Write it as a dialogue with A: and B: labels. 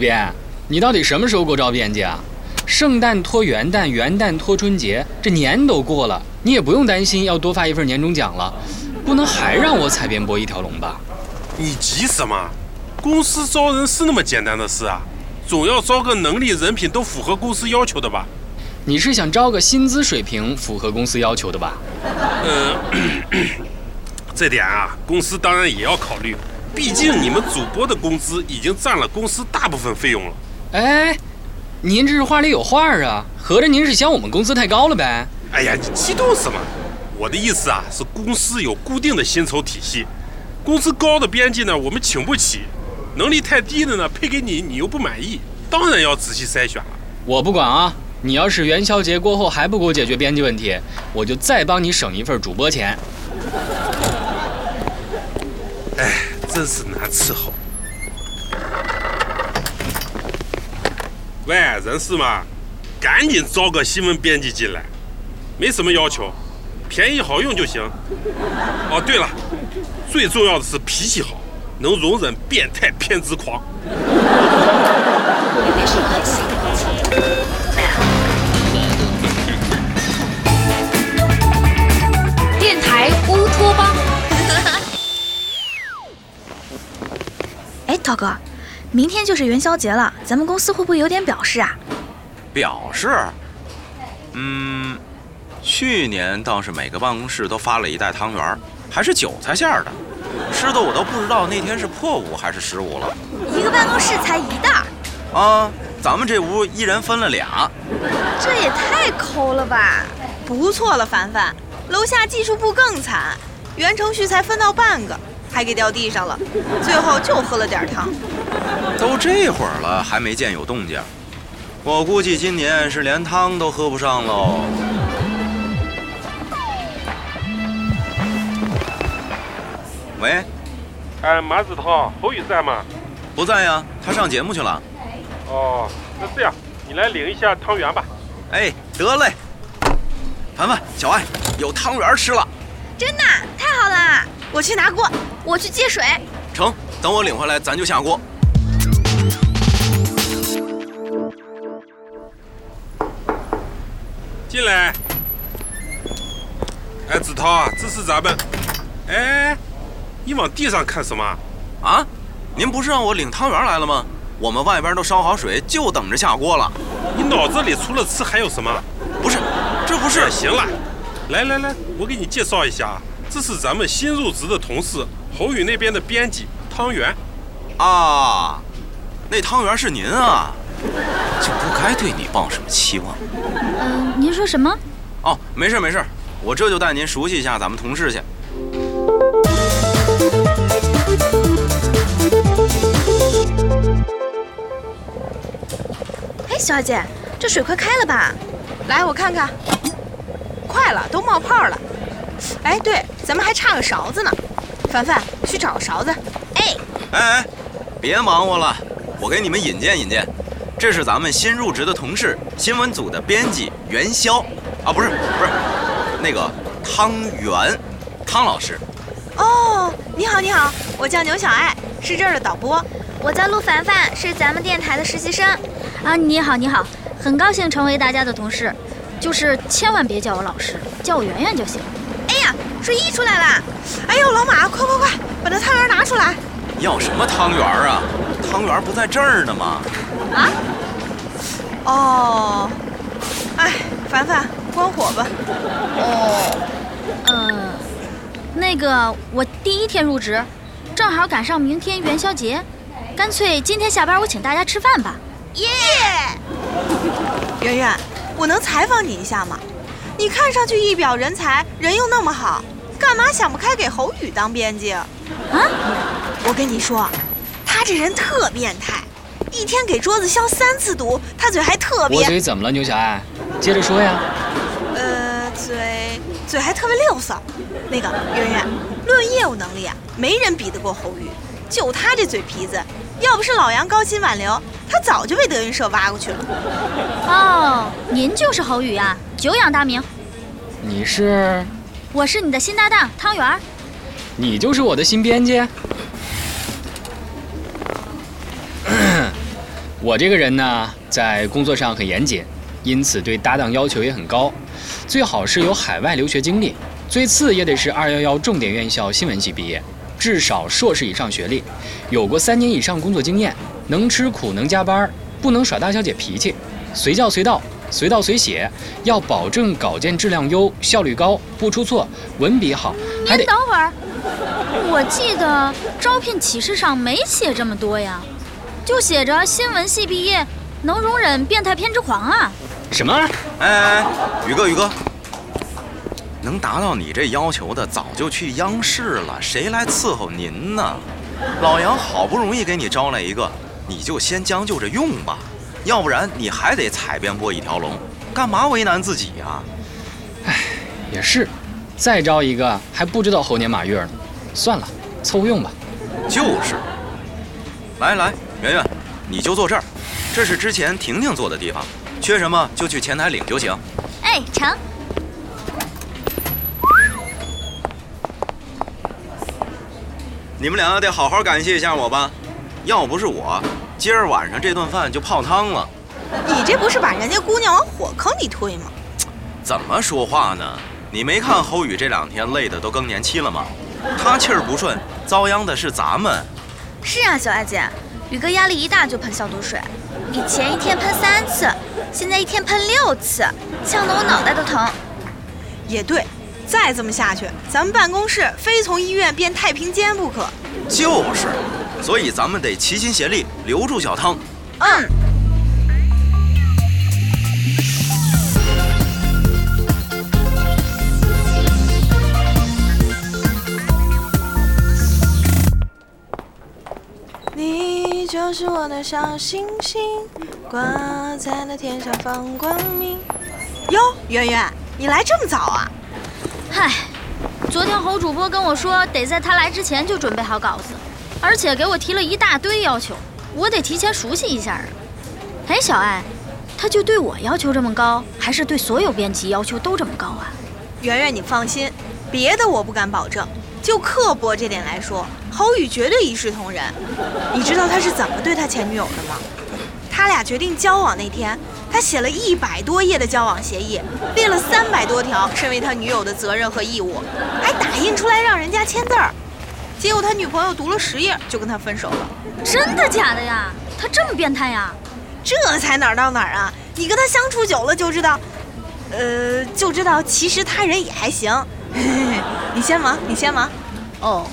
A: 编，你到底什么时候给我招编辑啊？圣诞拖元旦，元旦拖春节，这年都过了，你也不用担心要多发一份年终奖了，不能还让我采编播一条龙吧？
B: 你急什么？公司招人是那么简单的事啊？总要招个能力、人品都符合公司要求的吧？
A: 你是想招个薪资水平符合公司要求的吧？
B: 呃，这点啊，公司当然也要考虑。毕竟你们主播的工资已经占了公司大部分费用了。
A: 哎，您这是话里有话啊，合着您是嫌我们工资太高了呗？
B: 哎呀，你激动什么？我的意思啊，是公司有固定的薪酬体系，工资高的编辑呢，我们请不起；能力太低的呢，配给你你又不满意，当然要仔细筛选了。
A: 我不管啊，你要是元宵节过后还不给我解决编辑问题，我就再帮你省一份主播钱。
B: 哎，真是难伺候。喂，人事吗？赶紧招个新闻编辑进来，没什么要求，便宜好用就行。哦，对了，最重要的是脾气好，能容忍变态偏执狂。
C: 哎，涛哥，明天就是元宵节了，咱们公司会不会有点表示啊？
D: 表示，嗯，去年倒是每个办公室都发了一袋汤圆，还是韭菜馅儿的，吃的我都不知道那天是破五还是十五了。
C: 一个办公室才一袋，
D: 啊，咱们这屋一人分了俩，
C: 这也太抠了吧！
E: 不错了，凡凡，楼下技术部更惨，原程序才分到半个，还给掉地上了，最后就喝了点汤。
D: 都这会儿了还没见有动静，我估计今年是连汤都喝不上喽。喂，
B: 哎，马子涛，侯宇在吗？
D: 不在呀，他上节目去了。
B: 哦，那这样，你来领一下汤圆吧。
D: 哎，得嘞。凡凡，小爱，有汤圆吃了。
C: 真的太好啦！
E: 我去拿锅，
C: 我去接水。
D: 成，等我领回来，咱就下锅。
B: 进来。哎，子涛啊，这是咱们。哎，你往地上看什么？
D: 啊，您不是让我领汤圆来了吗？我们外边都烧好水，就等着下锅了。
B: 你脑子里除了吃还有什么？
D: 不是，这不是。
B: 行了，来来来，我给你介绍一下啊，这是咱们新入职的同事侯宇那边的编辑汤圆。
D: 啊，那汤圆是您啊，就不该对你抱什么期望。
C: 嗯、您说什么？
D: 哦，没事没事，我这就带您熟悉一下咱们同事去。
C: 哎，小姐，这水快开了吧？
E: 来我看看，快了，都冒泡了。哎，对，咱们还差个勺子呢。凡凡，去找个勺子。
C: 哎，
D: 哎哎，别忙活了，我给你们引荐引荐，这是咱们新入职的同事，新闻组的编辑元宵，啊，不是不是，那个汤圆，汤老师。
E: 哦，你好，你好，我叫牛小爱，是这儿的导播。
C: 我叫陆凡凡，是咱们电台的实习生。啊，你好，你好，很高兴成为大家的同事，就是千万别叫我老师，叫我圆圆就行。睡衣出来了！
E: 哎呦，老马，快快快，把那汤圆拿出来！
D: 要什么汤圆啊？汤圆不在这儿呢吗？
E: 啊？哦，哎，凡凡，关火吧。
C: 哦，嗯，那个我第一天入职，正好赶上明天元宵节，干脆今天下班我请大家吃饭吧。
E: 耶！圆圆，我能采访你一下吗？你看上去一表人才，人又那么好，干嘛想不开给侯宇当编辑？
C: 啊？
E: 我跟你说，他这人特变态，一天给桌子消三次毒，他嘴还特
A: 我
E: 别，
A: 嘴怎么了，牛小爱？接着说呀。
E: 呃，嘴嘴还特别溜骚。那个圆圆，论业务能力啊，没人比得过侯宇，就他这嘴皮子，要不是老杨高薪挽留，他早就被德云社挖过去了。
C: 哦，您就是侯宇啊、久仰大名。
A: 你是？
C: 我是你的新搭档汤圆儿。
A: 你就是我的新编辑？我这个人呢，在工作上很严谨，因此对搭档要求也很高，最好是有海外留学经历，最次也得是二幺幺重点院校新闻系毕业，至少硕士以上学历，有过三年以上工作经验，能吃苦能加班，不能耍大小姐脾气，随叫随到，随到随写，要保证稿件质量优、效率高、不出错、文笔好，还得
C: 您等会儿，我记得招聘启事上没写这么多呀，就写着新闻系毕业，能容忍变态偏执狂啊。
A: 什么？
D: 哎哎，哎宇哥宇哥，能达到你这要求的早就去央视了，谁来伺候您呢？老杨好不容易给你招来一个，你就先将就着用吧，要不然你还得采编播一条龙，干嘛为难自己呀、
A: 也是，再招一个还不知道猴年马月呢，算了，凑合用吧。
D: 就是。来来，圆圆，你就坐这儿，这是之前婷婷坐的地方，缺什么就去前台领就行。
C: 哎，成。
D: 你们俩得好好感谢一下我吧，要不是我，今儿晚上这顿饭就泡汤了。
E: 你这不是把人家姑娘往火坑里推吗？
D: 怎么说话呢？你没看侯宇这两天累的都更年期了吗？他气儿不顺，遭殃的是咱们。
C: 是啊，小艾姐，宇哥压力一大就喷消毒水，以前一天喷三次，现在一天喷六次，呛得我脑袋都疼。
E: 也对，再这么下去，咱们办公室非从医院变太平间不可。
D: 就是，所以咱们得齐心协力留住小汤。
E: 嗯，你就是我的小星星，挂在那天上放光明。哟，圆圆，你来这么早啊？
C: 嗨，昨天侯主播跟我说，得在他来之前就准备好稿子，而且给我提了一大堆要求，我得提前熟悉一下啊。哎，小艾，他就对我要求这么高，还是对所有编辑要求都这么高啊？
E: 圆圆，你放心，别的我不敢保证，就刻薄这点来说，侯宇绝对一视同仁。你知道他是怎么对他前女友的吗？他俩决定交往那天，他写了一百多页的交往协议，列了三百多条身为他女友的责任和义务，还打印出来让人家签字儿。结果他女朋友读了十页就跟他分手了，
C: 真的假的呀？他这么变态呀？
E: 这才哪儿到哪儿啊！你跟他相处久了就知道，呃，就知道其实他人也还行。你先忙，你先忙。
C: 哦，